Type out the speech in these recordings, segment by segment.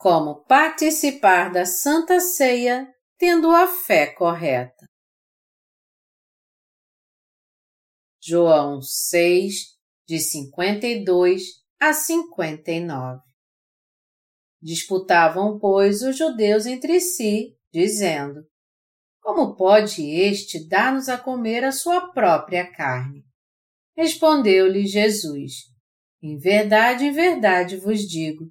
Como participar da Santa Ceia tendo a fé correta. João 6, de 52 a 59 Disputavam, pois, os judeus entre si, dizendo: Como pode este dar-nos a comer a sua própria carne? Respondeu-lhe Jesus: Em verdade, em verdade vos digo: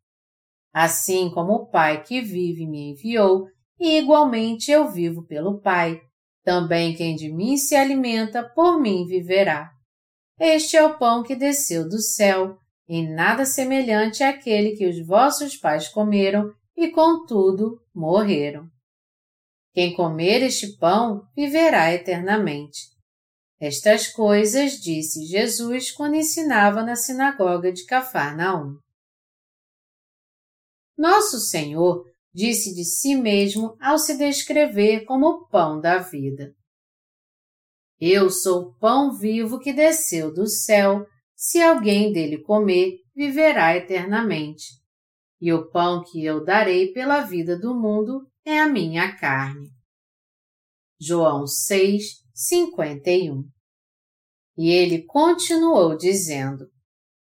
Assim como o Pai que vive me enviou, e igualmente eu vivo pelo Pai, também quem de mim se alimenta, por mim viverá. Este é o pão que desceu do céu, e nada semelhante àquele que os vossos pais comeram e, contudo, morreram. Quem comer este pão viverá eternamente. Estas coisas disse Jesus quando ensinava na sinagoga de Cafarnaum. Nosso Senhor disse de si mesmo ao se descrever como o pão da vida. Eu sou o pão vivo que desceu do céu, se alguém dele comer, viverá eternamente. E o pão que eu darei pela vida do mundo é a minha carne. João 6, 51 E ele continuou dizendo: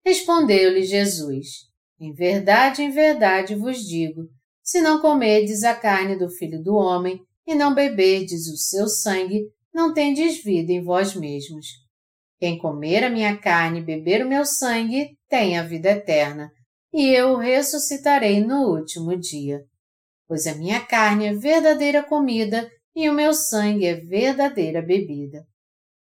Respondeu-lhe Jesus: em verdade, em verdade vos digo: se não comerdes a carne do Filho do Homem e não beberdes o seu sangue, não tendes vida em vós mesmos. Quem comer a minha carne e beber o meu sangue tem a vida eterna, e eu o ressuscitarei no último dia. Pois a minha carne é verdadeira comida e o meu sangue é verdadeira bebida.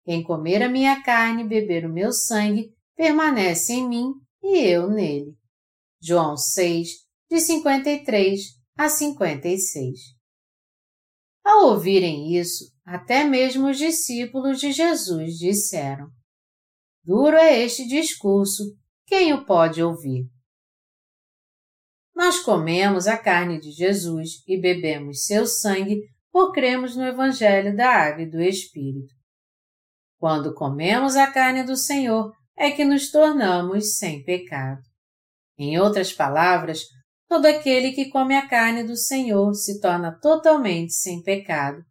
Quem comer a minha carne e beber o meu sangue permanece em mim e eu nele. João 6, de 53 a 56. Ao ouvirem isso, até mesmo os discípulos de Jesus disseram: Duro é este discurso, quem o pode ouvir? Nós comemos a carne de Jesus e bebemos seu sangue por cremos no Evangelho da Água e do Espírito. Quando comemos a carne do Senhor, é que nos tornamos sem pecado. Em outras palavras, todo aquele que come a carne do Senhor se torna totalmente sem pecado,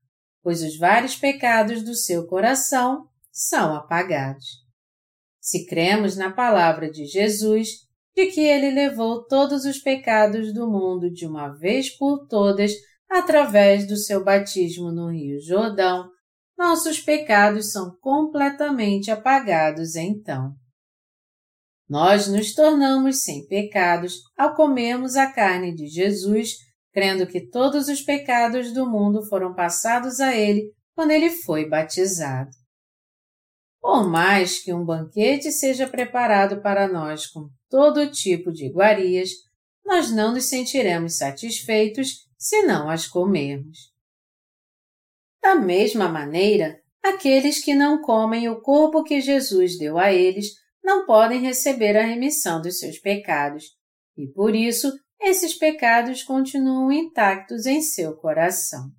pois os vários pecados do seu coração são apagados. Se cremos na palavra de Jesus, de que ele levou todos os pecados do mundo de uma vez por todas através do seu batismo no Rio Jordão, nossos pecados são completamente apagados então. Nós nos tornamos sem pecados ao comermos a carne de Jesus, crendo que todos os pecados do mundo foram passados a ele quando ele foi batizado. Por mais que um banquete seja preparado para nós com todo tipo de iguarias, nós não nos sentiremos satisfeitos se não as comermos. Da mesma maneira, aqueles que não comem o corpo que Jesus deu a eles não podem receber a remissão dos seus pecados, e por isso esses pecados continuam intactos em seu coração.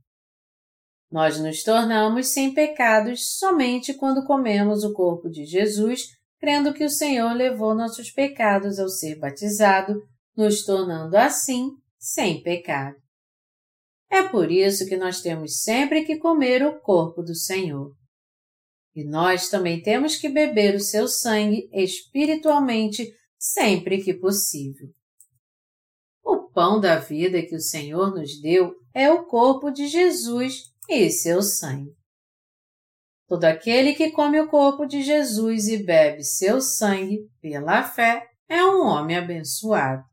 Nós nos tornamos sem pecados somente quando comemos o corpo de Jesus, crendo que o Senhor levou nossos pecados ao ser batizado, nos tornando assim sem pecado. É por isso que nós temos sempre que comer o corpo do Senhor. E nós também temos que beber o seu sangue espiritualmente sempre que possível. O pão da vida que o Senhor nos deu é o corpo de Jesus e seu sangue. Todo aquele que come o corpo de Jesus e bebe seu sangue pela fé é um homem abençoado.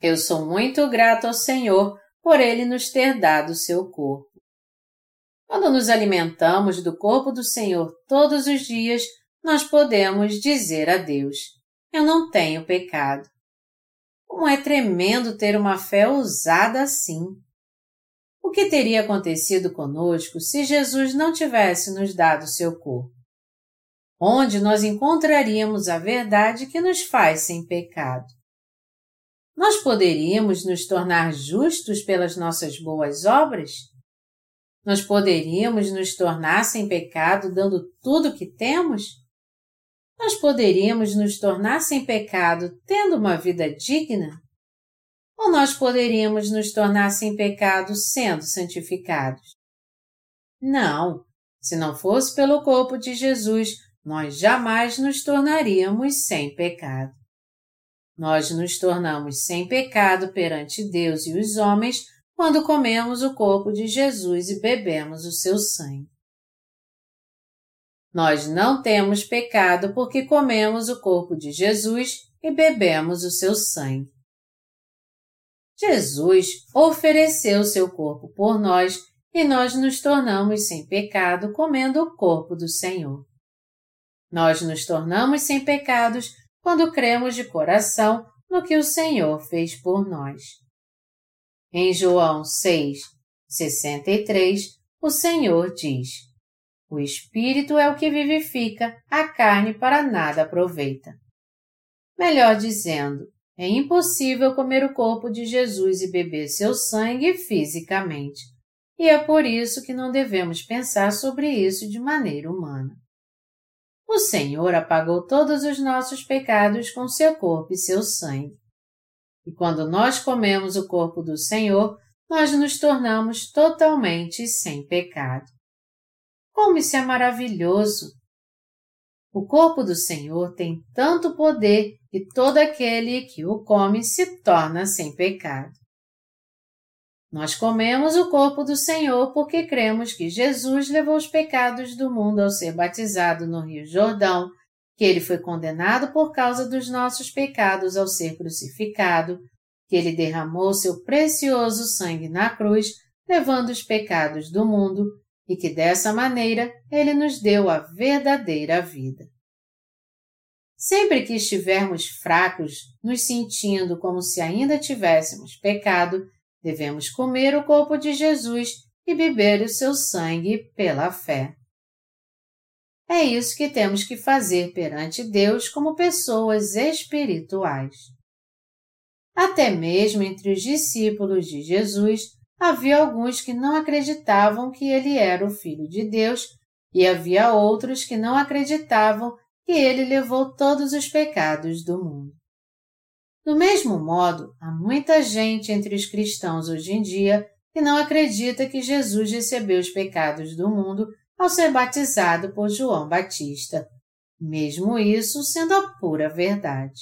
Eu sou muito grato ao Senhor por ele nos ter dado seu corpo. Quando nos alimentamos do corpo do Senhor todos os dias, nós podemos dizer a Deus: Eu não tenho pecado. Como é tremendo ter uma fé ousada assim! O que teria acontecido conosco se Jesus não tivesse nos dado seu corpo? Onde nós encontraríamos a verdade que nos faz sem pecado? Nós poderíamos nos tornar justos pelas nossas boas obras? Nós poderíamos nos tornar sem pecado dando tudo o que temos? Nós poderíamos nos tornar sem pecado tendo uma vida digna? Ou nós poderíamos nos tornar sem pecado sendo santificados? Não, se não fosse pelo corpo de Jesus, nós jamais nos tornaríamos sem pecado. Nós nos tornamos sem pecado perante Deus e os homens quando comemos o corpo de Jesus e bebemos o seu sangue. Nós não temos pecado porque comemos o corpo de Jesus e bebemos o seu sangue. Jesus ofereceu seu corpo por nós e nós nos tornamos sem pecado comendo o corpo do Senhor. Nós nos tornamos sem pecados quando cremos de coração no que o Senhor fez por nós. Em João 6, 63, o Senhor diz: O Espírito é o que vivifica, a carne para nada aproveita. Melhor dizendo, é impossível comer o corpo de Jesus e beber seu sangue fisicamente. E é por isso que não devemos pensar sobre isso de maneira humana. O Senhor apagou todos os nossos pecados com seu corpo e seu sangue. E quando nós comemos o corpo do Senhor, nós nos tornamos totalmente sem pecado. Como isso é maravilhoso! O corpo do Senhor tem tanto poder que todo aquele que o come se torna sem pecado. Nós comemos o corpo do Senhor porque cremos que Jesus levou os pecados do mundo ao ser batizado no Rio Jordão, que ele foi condenado por causa dos nossos pecados ao ser crucificado, que ele derramou seu precioso sangue na cruz, levando os pecados do mundo, e que dessa maneira ele nos deu a verdadeira vida. Sempre que estivermos fracos, nos sentindo como se ainda tivéssemos pecado, Devemos comer o corpo de Jesus e beber o seu sangue pela fé. É isso que temos que fazer perante Deus como pessoas espirituais. Até mesmo entre os discípulos de Jesus havia alguns que não acreditavam que ele era o Filho de Deus e havia outros que não acreditavam que ele levou todos os pecados do mundo. Do mesmo modo, há muita gente entre os cristãos hoje em dia que não acredita que Jesus recebeu os pecados do mundo ao ser batizado por João Batista, mesmo isso sendo a pura verdade.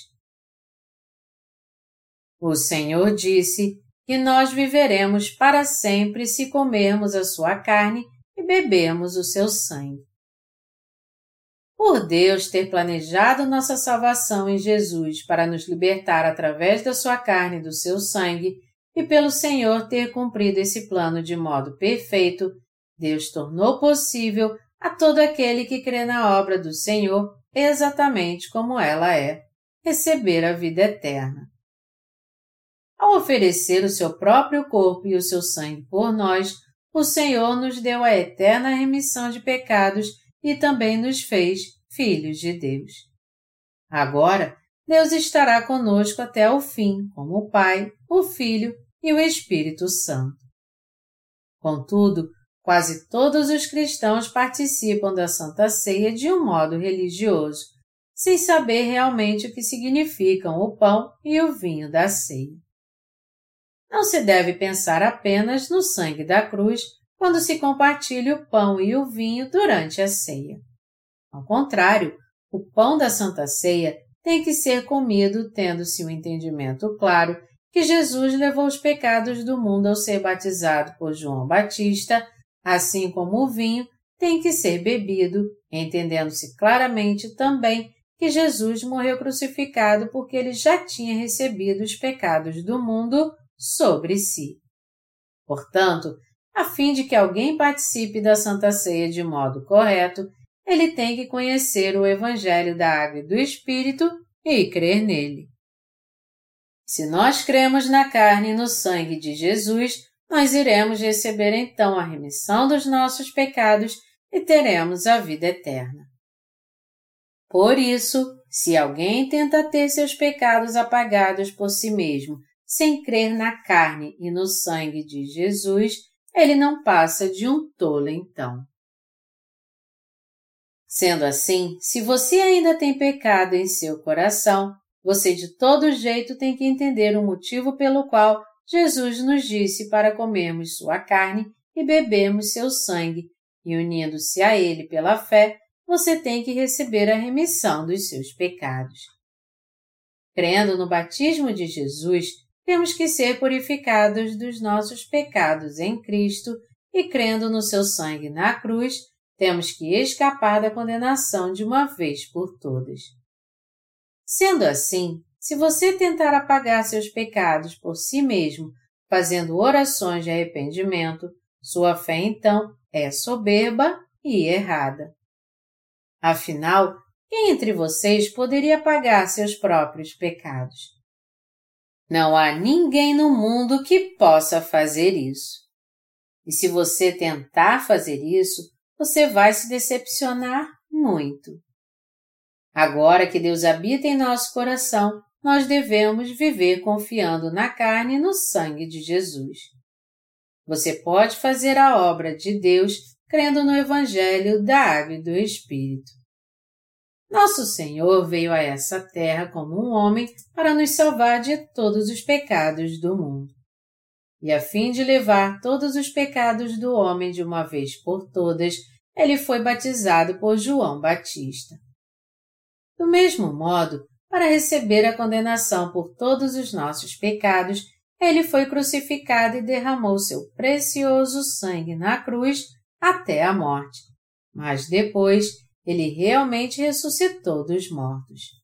O Senhor disse que nós viveremos para sempre se comermos a sua carne e bebermos o seu sangue. Por Deus ter planejado nossa salvação em Jesus para nos libertar através da sua carne e do seu sangue, e pelo Senhor ter cumprido esse plano de modo perfeito, Deus tornou possível a todo aquele que crê na obra do Senhor exatamente como ela é, receber a vida eterna. Ao oferecer o seu próprio corpo e o seu sangue por nós, o Senhor nos deu a eterna remissão de pecados e também nos fez filhos de Deus. Agora, Deus estará conosco até o fim, como o Pai, o Filho e o Espírito Santo. Contudo, quase todos os cristãos participam da Santa Ceia de um modo religioso, sem saber realmente o que significam o pão e o vinho da ceia. Não se deve pensar apenas no sangue da cruz quando se compartilha o pão e o vinho durante a ceia. Ao contrário, o pão da Santa Ceia tem que ser comido tendo-se o um entendimento claro que Jesus levou os pecados do mundo ao ser batizado por João Batista, assim como o vinho tem que ser bebido, entendendo-se claramente também que Jesus morreu crucificado porque ele já tinha recebido os pecados do mundo sobre si. Portanto, a fim de que alguém participe da Santa Ceia de modo correto, ele tem que conhecer o Evangelho da Água e do Espírito e crer nele. Se nós cremos na carne e no sangue de Jesus, nós iremos receber então a remissão dos nossos pecados e teremos a vida eterna. Por isso, se alguém tenta ter seus pecados apagados por si mesmo, sem crer na carne e no sangue de Jesus, ele não passa de um tolo então. Sendo assim, se você ainda tem pecado em seu coração, você de todo jeito tem que entender o motivo pelo qual Jesus nos disse para comermos sua carne e bebermos seu sangue, e unindo-se a ele pela fé, você tem que receber a remissão dos seus pecados. Crendo no batismo de Jesus, temos que ser purificados dos nossos pecados em Cristo e crendo no seu sangue na cruz, temos que escapar da condenação de uma vez por todas. Sendo assim, se você tentar apagar seus pecados por si mesmo, fazendo orações de arrependimento, sua fé então é soberba e errada. Afinal, quem entre vocês poderia apagar seus próprios pecados? Não há ninguém no mundo que possa fazer isso. E se você tentar fazer isso, você vai se decepcionar muito. Agora que Deus habita em nosso coração, nós devemos viver confiando na carne e no sangue de Jesus. Você pode fazer a obra de Deus crendo no Evangelho da Água e do Espírito. Nosso Senhor veio a essa terra como um homem para nos salvar de todos os pecados do mundo. E a fim de levar todos os pecados do homem de uma vez por todas, ele foi batizado por João Batista. Do mesmo modo, para receber a condenação por todos os nossos pecados, ele foi crucificado e derramou seu precioso sangue na cruz até a morte. Mas depois, ele realmente ressuscitou dos mortos.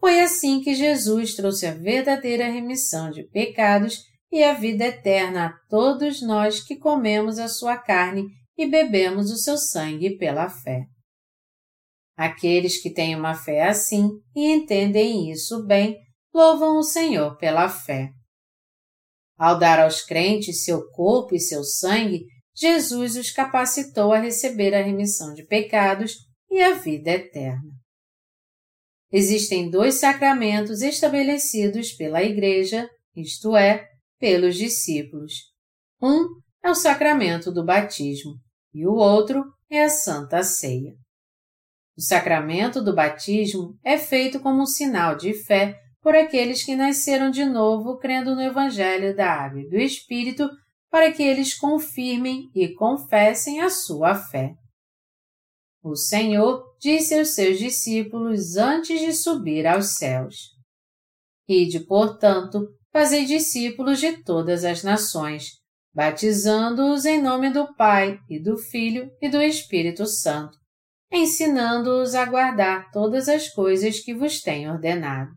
Foi assim que Jesus trouxe a verdadeira remissão de pecados e a vida eterna a todos nós que comemos a sua carne e bebemos o seu sangue pela fé. Aqueles que têm uma fé assim e entendem isso bem, louvam o Senhor pela fé. Ao dar aos crentes seu corpo e seu sangue, Jesus os capacitou a receber a remissão de pecados e a vida eterna. Existem dois sacramentos estabelecidos pela Igreja, isto é, pelos discípulos. Um é o sacramento do batismo e o outro é a Santa Ceia. O sacramento do batismo é feito como um sinal de fé por aqueles que nasceram de novo crendo no Evangelho da Água e do Espírito, para que eles confirmem e confessem a sua fé. O Senhor disse aos seus discípulos antes de subir aos céus: Ide, portanto, fazei discípulos de todas as nações, batizando-os em nome do Pai e do Filho e do Espírito Santo ensinando-os a guardar todas as coisas que vos tenho ordenado.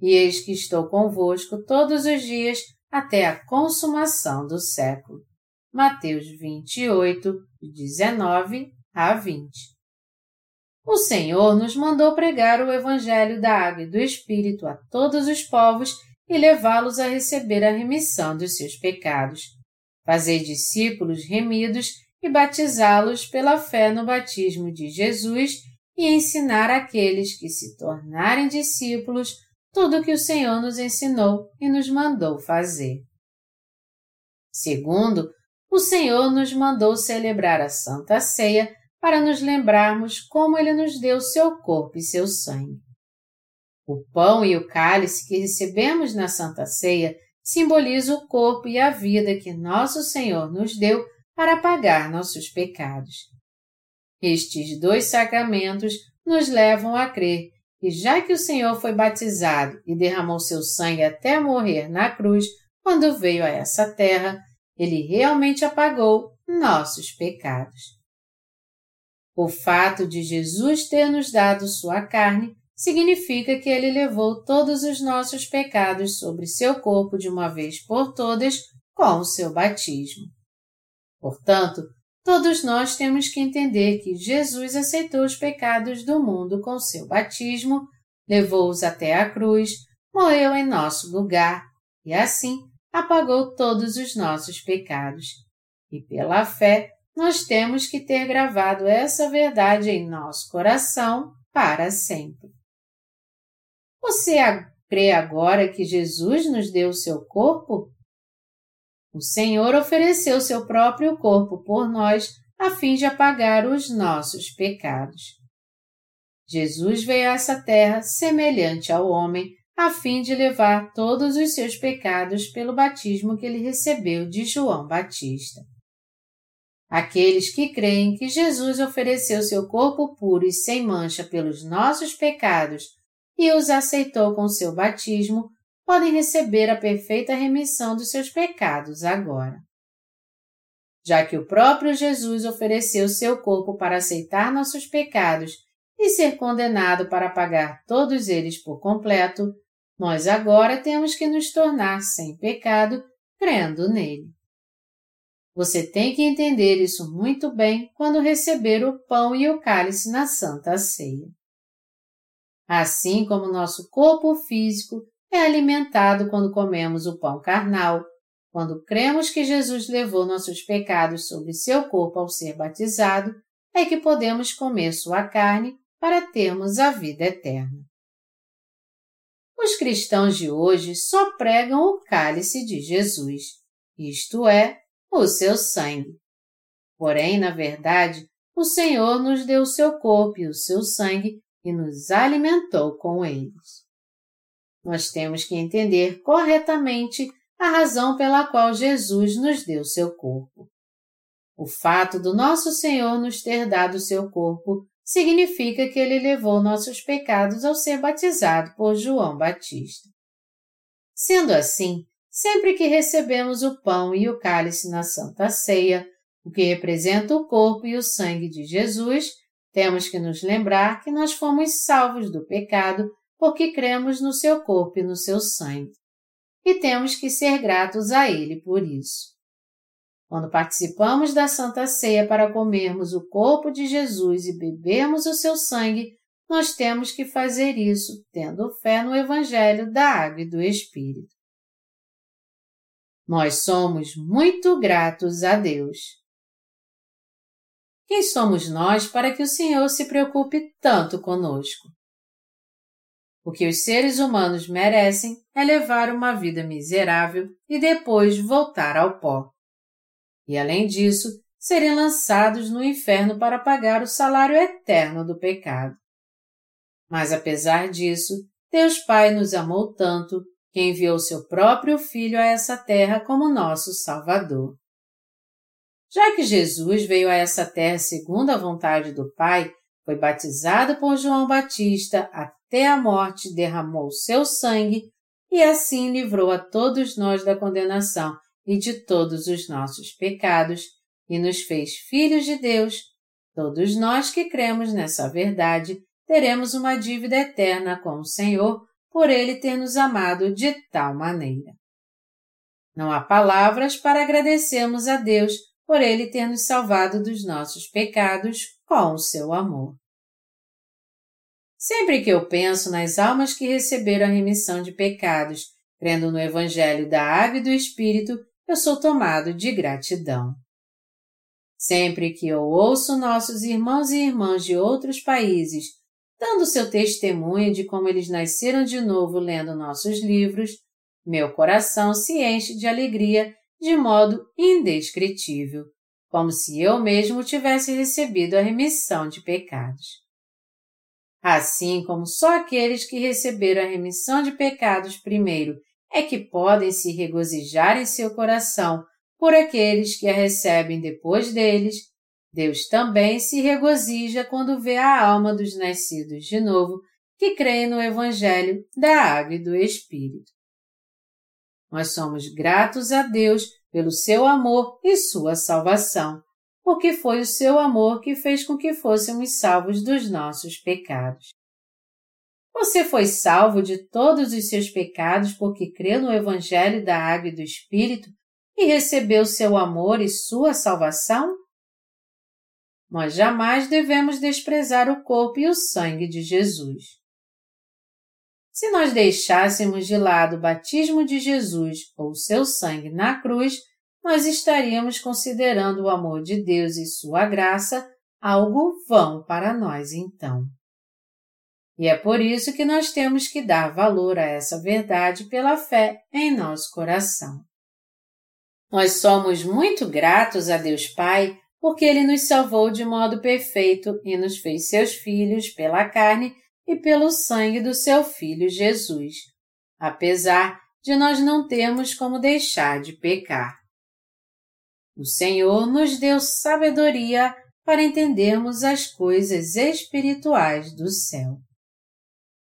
E eis que estou convosco todos os dias até a consumação do século. Mateus 28, 19 a 20. O Senhor nos mandou pregar o Evangelho da Água e do Espírito a todos os povos e levá-los a receber a remissão dos seus pecados. Fazer discípulos remidos e batizá-los pela fé no batismo de Jesus e ensinar aqueles que se tornarem discípulos tudo o que o Senhor nos ensinou e nos mandou fazer. Segundo, o Senhor nos mandou celebrar a Santa Ceia para nos lembrarmos como Ele nos deu seu corpo e seu sangue. O pão e o cálice que recebemos na Santa Ceia simbolizam o corpo e a vida que nosso Senhor nos deu para pagar nossos pecados. Estes dois sacramentos nos levam a crer que, já que o Senhor foi batizado e derramou seu sangue até morrer na cruz quando veio a essa terra, ele realmente apagou nossos pecados. O fato de Jesus ter nos dado sua carne significa que ele levou todos os nossos pecados sobre seu corpo de uma vez por todas com o seu batismo. Portanto, todos nós temos que entender que Jesus aceitou os pecados do mundo com seu batismo, levou-os até a cruz, morreu em nosso lugar e assim apagou todos os nossos pecados. E pela fé, nós temos que ter gravado essa verdade em nosso coração para sempre. Você crê agora que Jesus nos deu o seu corpo? O Senhor ofereceu seu próprio corpo por nós a fim de apagar os nossos pecados. Jesus veio a essa terra semelhante ao homem, a fim de levar todos os seus pecados pelo batismo que ele recebeu de João Batista. Aqueles que creem que Jesus ofereceu seu corpo puro e sem mancha pelos nossos pecados e os aceitou com seu batismo, podem receber a perfeita remissão dos seus pecados agora. Já que o próprio Jesus ofereceu seu corpo para aceitar nossos pecados e ser condenado para pagar todos eles por completo, nós agora temos que nos tornar sem pecado crendo nele. Você tem que entender isso muito bem quando receber o pão e o cálice na Santa Ceia. Assim como nosso corpo físico é alimentado quando comemos o pão carnal, quando cremos que Jesus levou nossos pecados sobre seu corpo ao ser batizado, é que podemos comer sua carne para termos a vida eterna. Os cristãos de hoje só pregam o cálice de Jesus, isto é, o seu sangue. Porém, na verdade, o Senhor nos deu o seu corpo e o seu sangue e nos alimentou com eles. Nós temos que entender corretamente a razão pela qual Jesus nos deu seu corpo. O fato do nosso Senhor nos ter dado seu corpo significa que ele levou nossos pecados ao ser batizado por João Batista. Sendo assim, sempre que recebemos o pão e o cálice na Santa Ceia, o que representa o corpo e o sangue de Jesus, temos que nos lembrar que nós fomos salvos do pecado porque cremos no seu corpo e no seu sangue. E temos que ser gratos a Ele por isso. Quando participamos da Santa Ceia para comermos o corpo de Jesus e bebermos o seu sangue, nós temos que fazer isso tendo fé no Evangelho da Água e do Espírito. Nós somos muito gratos a Deus. Quem somos nós para que o Senhor se preocupe tanto conosco? O que os seres humanos merecem é levar uma vida miserável e depois voltar ao pó e, além disso, serem lançados no inferno para pagar o salário eterno do pecado. Mas, apesar disso, Deus Pai nos amou tanto que enviou seu próprio Filho a essa terra como nosso Salvador. Já que Jesus veio a essa terra segundo a vontade do Pai, foi batizado por João Batista até a morte, derramou seu sangue e assim livrou a todos nós da condenação e de todos os nossos pecados e nos fez filhos de Deus, todos nós que cremos nessa verdade teremos uma dívida eterna com o Senhor por Ele ter nos amado de tal maneira. Não há palavras para agradecermos a Deus por Ele ter nos salvado dos nossos pecados com o seu amor. Sempre que eu penso nas almas que receberam a remissão de pecados, crendo no Evangelho da Água e do Espírito, eu sou tomado de gratidão. Sempre que eu ouço nossos irmãos e irmãs de outros países dando seu testemunho de como eles nasceram de novo lendo nossos livros, meu coração se enche de alegria de modo indescritível, como se eu mesmo tivesse recebido a remissão de pecados. Assim como só aqueles que receberam a remissão de pecados primeiro é que podem se regozijar em seu coração por aqueles que a recebem depois deles, Deus também se regozija quando vê a alma dos nascidos de novo que creem no Evangelho da Água e do Espírito. Nós somos gratos a Deus pelo seu amor e sua salvação, porque foi o seu amor que fez com que fôssemos salvos dos nossos pecados. Você foi salvo de todos os seus pecados porque creu no Evangelho da Água e do Espírito e recebeu seu amor e sua salvação? Nós jamais devemos desprezar o corpo e o sangue de Jesus. Se nós deixássemos de lado o batismo de Jesus ou seu sangue na cruz, nós estaríamos considerando o amor de Deus e sua graça algo vão para nós então. E é por isso que nós temos que dar valor a essa verdade pela fé em nosso coração. Nós somos muito gratos a Deus Pai porque Ele nos salvou de modo perfeito e nos fez seus filhos pela carne e pelo sangue do seu Filho Jesus, apesar de nós não termos como deixar de pecar. O Senhor nos deu sabedoria para entendermos as coisas espirituais do céu.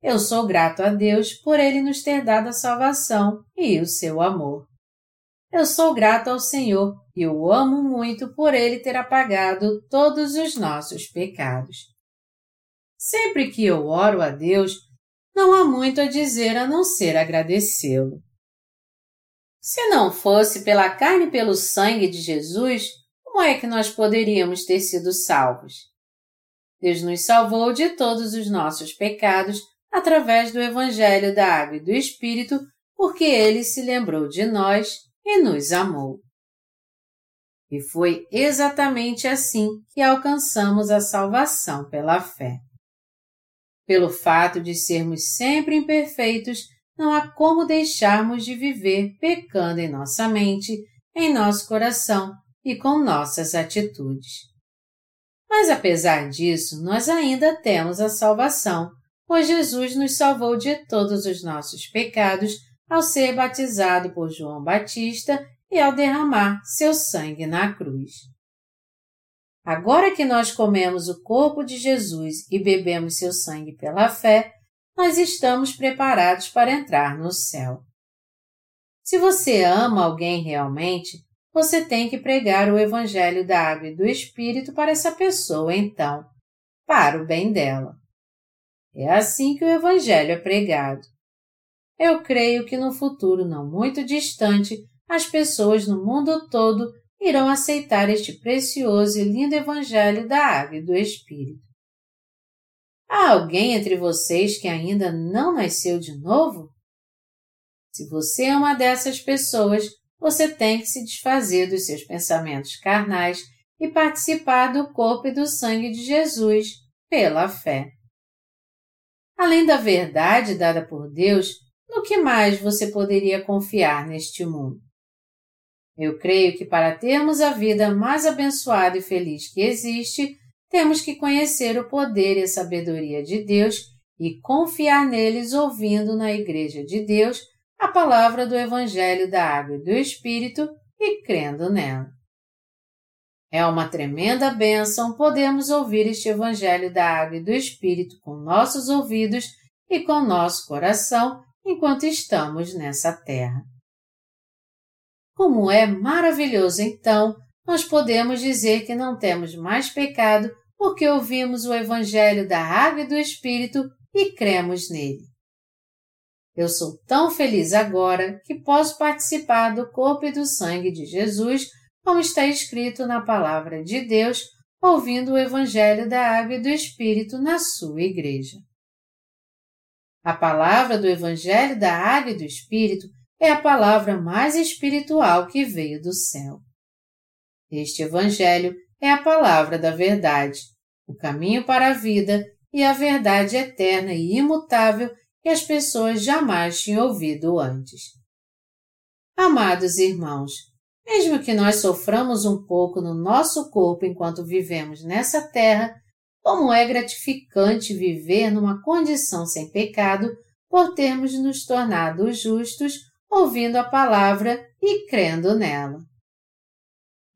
Eu sou grato a Deus por Ele nos ter dado a salvação e o seu amor. Eu sou grato ao Senhor e o amo muito por Ele ter apagado todos os nossos pecados. Sempre que eu oro a Deus, não há muito a dizer a não ser agradecê-lo. Se não fosse pela carne e pelo sangue de Jesus, como é que nós poderíamos ter sido salvos? Deus nos salvou de todos os nossos pecados através do Evangelho da Água e do Espírito, porque Ele se lembrou de nós e nos amou. E foi exatamente assim que alcançamos a salvação pela fé. Pelo fato de sermos sempre imperfeitos, não há como deixarmos de viver pecando em nossa mente, em nosso coração e com nossas atitudes. Mas apesar disso, nós ainda temos a salvação, pois Jesus nos salvou de todos os nossos pecados ao ser batizado por João Batista e ao derramar seu sangue na cruz. Agora que nós comemos o corpo de Jesus e bebemos seu sangue pela fé, nós estamos preparados para entrar no céu. Se você ama alguém realmente, você tem que pregar o Evangelho da Água e do Espírito para essa pessoa, então, para o bem dela. É assim que o Evangelho é pregado. Eu creio que no futuro não muito distante, as pessoas no mundo todo irão aceitar este precioso e lindo Evangelho da Água e do Espírito. Há alguém entre vocês que ainda não nasceu de novo? Se você é uma dessas pessoas, você tem que se desfazer dos seus pensamentos carnais e participar do corpo e do sangue de Jesus pela fé. Além da verdade dada por Deus, no que mais você poderia confiar neste mundo? Eu creio que para termos a vida mais abençoada e feliz que existe, temos que conhecer o poder e a sabedoria de Deus e confiar neles ouvindo na Igreja de Deus a palavra do Evangelho da Água e do Espírito e crendo nela. É uma tremenda bênção podermos ouvir este Evangelho da Água e do Espírito com nossos ouvidos e com nosso coração enquanto estamos nessa terra. Como é maravilhoso, então, nós podemos dizer que não temos mais pecado porque ouvimos o Evangelho da Água e do Espírito e cremos nele. Eu sou tão feliz agora que posso participar do corpo e do sangue de Jesus, como está escrito na Palavra de Deus, ouvindo o Evangelho da Água e do Espírito na sua igreja. A palavra do Evangelho da Água e do Espírito é a palavra mais espiritual que veio do céu. Este Evangelho é a palavra da verdade, o caminho para a vida e a verdade eterna e imutável que as pessoas jamais tinham ouvido antes. Amados irmãos, mesmo que nós soframos um pouco no nosso corpo enquanto vivemos nessa terra, como é gratificante viver numa condição sem pecado por termos nos tornado justos ouvindo a palavra e crendo nela.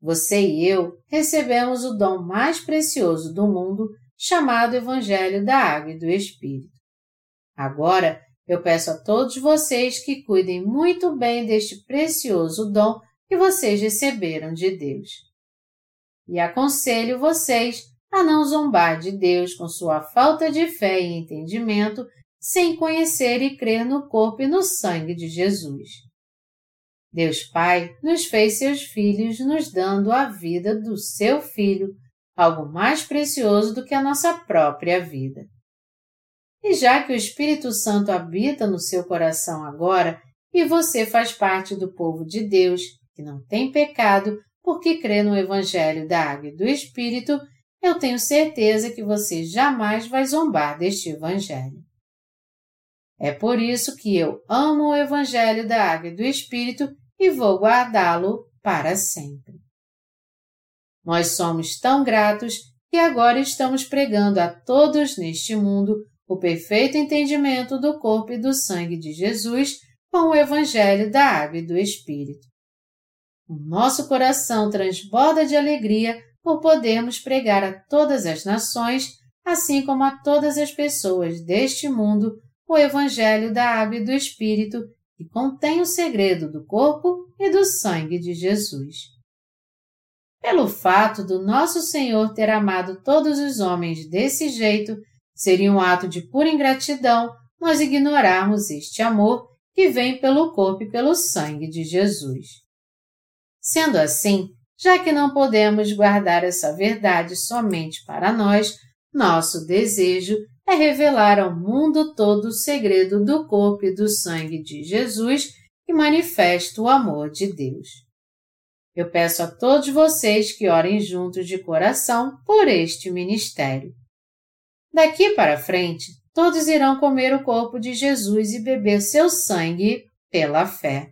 Você e eu recebemos o dom mais precioso do mundo, chamado Evangelho da Água e do Espírito. Agora, eu peço a todos vocês que cuidem muito bem deste precioso dom que vocês receberam de Deus. E aconselho vocês a não zombar de Deus com sua falta de fé e entendimento sem conhecer e crer no corpo e no sangue de Jesus. Deus Pai nos fez seus filhos, nos dando a vida do seu Filho, algo mais precioso do que a nossa própria vida. E já que o Espírito Santo habita no seu coração agora e você faz parte do povo de Deus, que não tem pecado, porque crê no Evangelho da Água e do Espírito, eu tenho certeza que você jamais vai zombar deste Evangelho. É por isso que eu amo o Evangelho da Água e do Espírito e vou guardá-lo para sempre. Nós somos tão gratos que agora estamos pregando a todos neste mundo o perfeito entendimento do corpo e do sangue de Jesus com o Evangelho da Água e do Espírito. O nosso coração transborda de alegria por podermos pregar a todas as nações, assim como a todas as pessoas deste mundo, o Evangelho da Água e do Espírito, contém o segredo do corpo e do sangue de Jesus. Pelo fato do nosso Senhor ter amado todos os homens desse jeito, seria um ato de pura ingratidão nós ignorarmos este amor que vem pelo corpo e pelo sangue de Jesus. Sendo assim, já que não podemos guardar essa verdade somente para nós, nosso desejo é revelar ao mundo todo o segredo do corpo e do sangue de Jesus que manifesta o amor de Deus. Eu peço a todos vocês que orem juntos de coração por este ministério. Daqui para frente, todos irão comer o corpo de Jesus e beber seu sangue pela fé.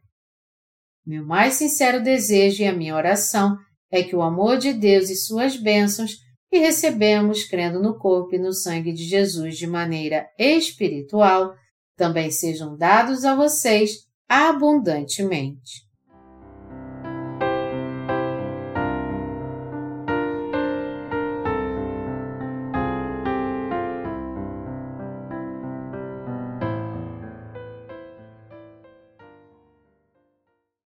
Meu mais sincero desejo e a minha oração é que o amor de Deus e suas bênçãos que recebemos crendo no corpo e no sangue de Jesus de maneira espiritual também sejam dados a vocês abundantemente.